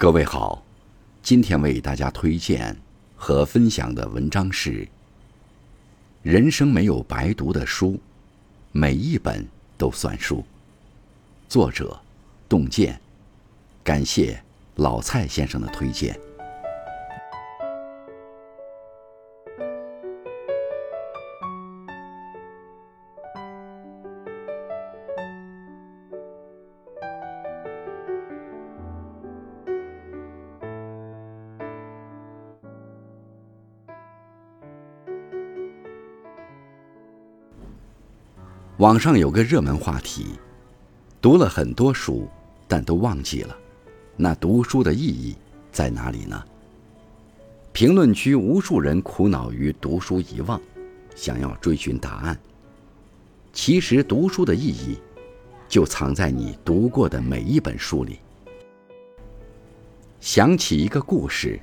各位好，今天为大家推荐和分享的文章是《人生没有白读的书，每一本都算数》。作者：洞见，感谢老蔡先生的推荐。网上有个热门话题：读了很多书，但都忘记了，那读书的意义在哪里呢？评论区无数人苦恼于读书遗忘，想要追寻答案。其实读书的意义，就藏在你读过的每一本书里。想起一个故事，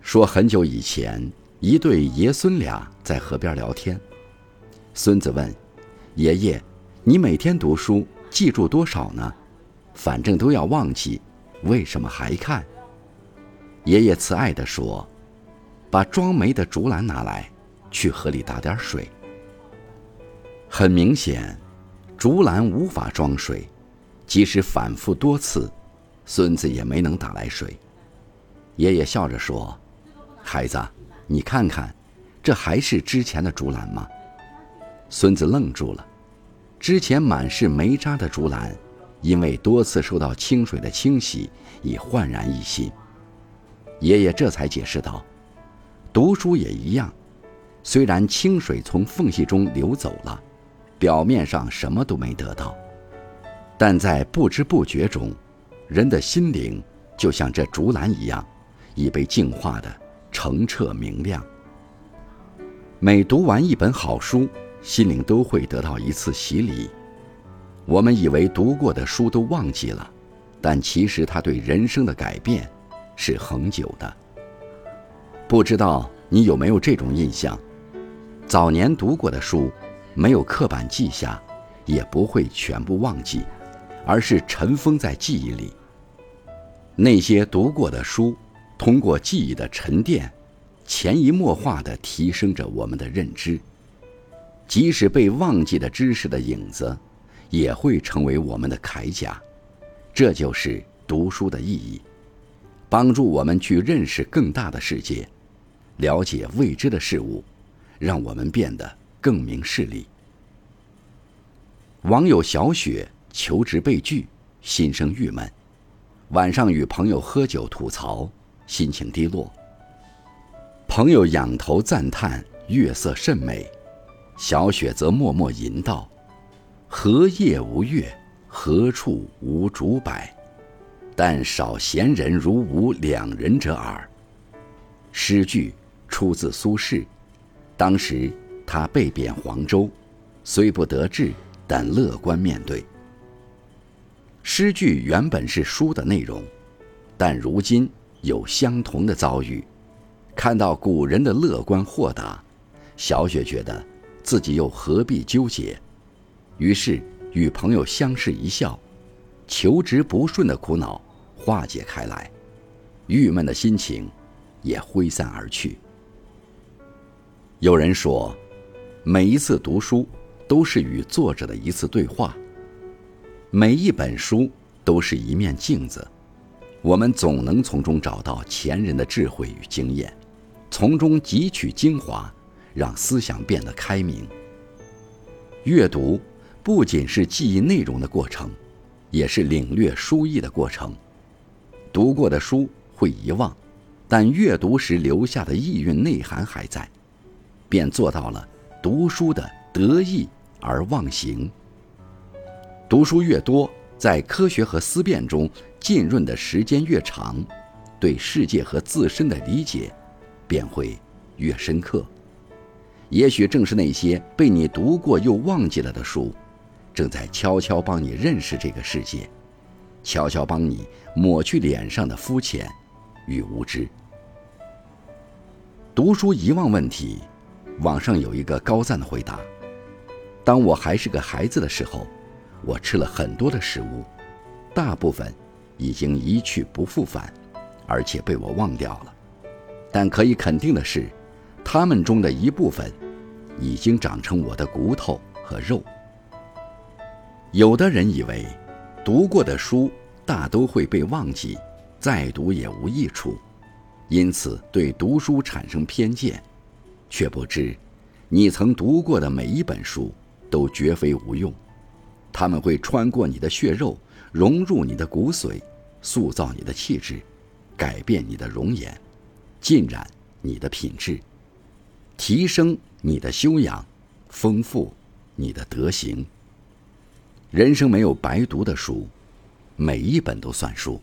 说很久以前，一对爷孙俩在河边聊天，孙子问。爷爷，你每天读书记住多少呢？反正都要忘记，为什么还看？爷爷慈爱地说：“把装煤的竹篮拿来，去河里打点水。”很明显，竹篮无法装水，即使反复多次，孙子也没能打来水。爷爷笑着说：“孩子，你看看，这还是之前的竹篮吗？”孙子愣住了，之前满是煤渣的竹篮，因为多次受到清水的清洗，已焕然一新。爷爷这才解释道：“读书也一样，虽然清水从缝隙中流走了，表面上什么都没得到，但在不知不觉中，人的心灵就像这竹篮一样，已被净化的澄澈明亮。每读完一本好书。”心灵都会得到一次洗礼。我们以为读过的书都忘记了，但其实它对人生的改变是恒久的。不知道你有没有这种印象：早年读过的书，没有刻板记下，也不会全部忘记，而是尘封在记忆里。那些读过的书，通过记忆的沉淀，潜移默化地提升着我们的认知。即使被忘记的知识的影子，也会成为我们的铠甲。这就是读书的意义，帮助我们去认识更大的世界，了解未知的事物，让我们变得更明事理。网友小雪求职被拒，心生郁闷，晚上与朋友喝酒吐槽，心情低落。朋友仰头赞叹月色甚美。小雪则默默吟道：“何夜无月，何处无竹柏？但少闲人如吾两人者耳。”诗句出自苏轼，当时他被贬黄州，虽不得志，但乐观面对。诗句原本是书的内容，但如今有相同的遭遇，看到古人的乐观豁达，小雪觉得。自己又何必纠结？于是与朋友相视一笑，求职不顺的苦恼化解开来，郁闷的心情也挥散而去。有人说，每一次读书都是与作者的一次对话，每一本书都是一面镜子，我们总能从中找到前人的智慧与经验，从中汲取精华。让思想变得开明。阅读不仅是记忆内容的过程，也是领略书意的过程。读过的书会遗忘，但阅读时留下的意蕴内涵还在，便做到了读书的得意而忘形。读书越多，在科学和思辨中浸润的时间越长，对世界和自身的理解便会越深刻。也许正是那些被你读过又忘记了的书，正在悄悄帮你认识这个世界，悄悄帮你抹去脸上的肤浅与无知。读书遗忘问题，网上有一个高赞的回答：当我还是个孩子的时候，我吃了很多的食物，大部分已经一去不复返，而且被我忘掉了。但可以肯定的是，他们中的一部分已经长成我的骨头和肉。有的人以为，读过的书大都会被忘记，再读也无益处，因此对读书产生偏见，却不知，你曾读过的每一本书都绝非无用，他们会穿过你的血肉，融入你的骨髓，塑造你的气质，改变你的容颜，浸染你的品质，提升你的修养，丰富你的德行。人生没有白读的书，每一本都算数。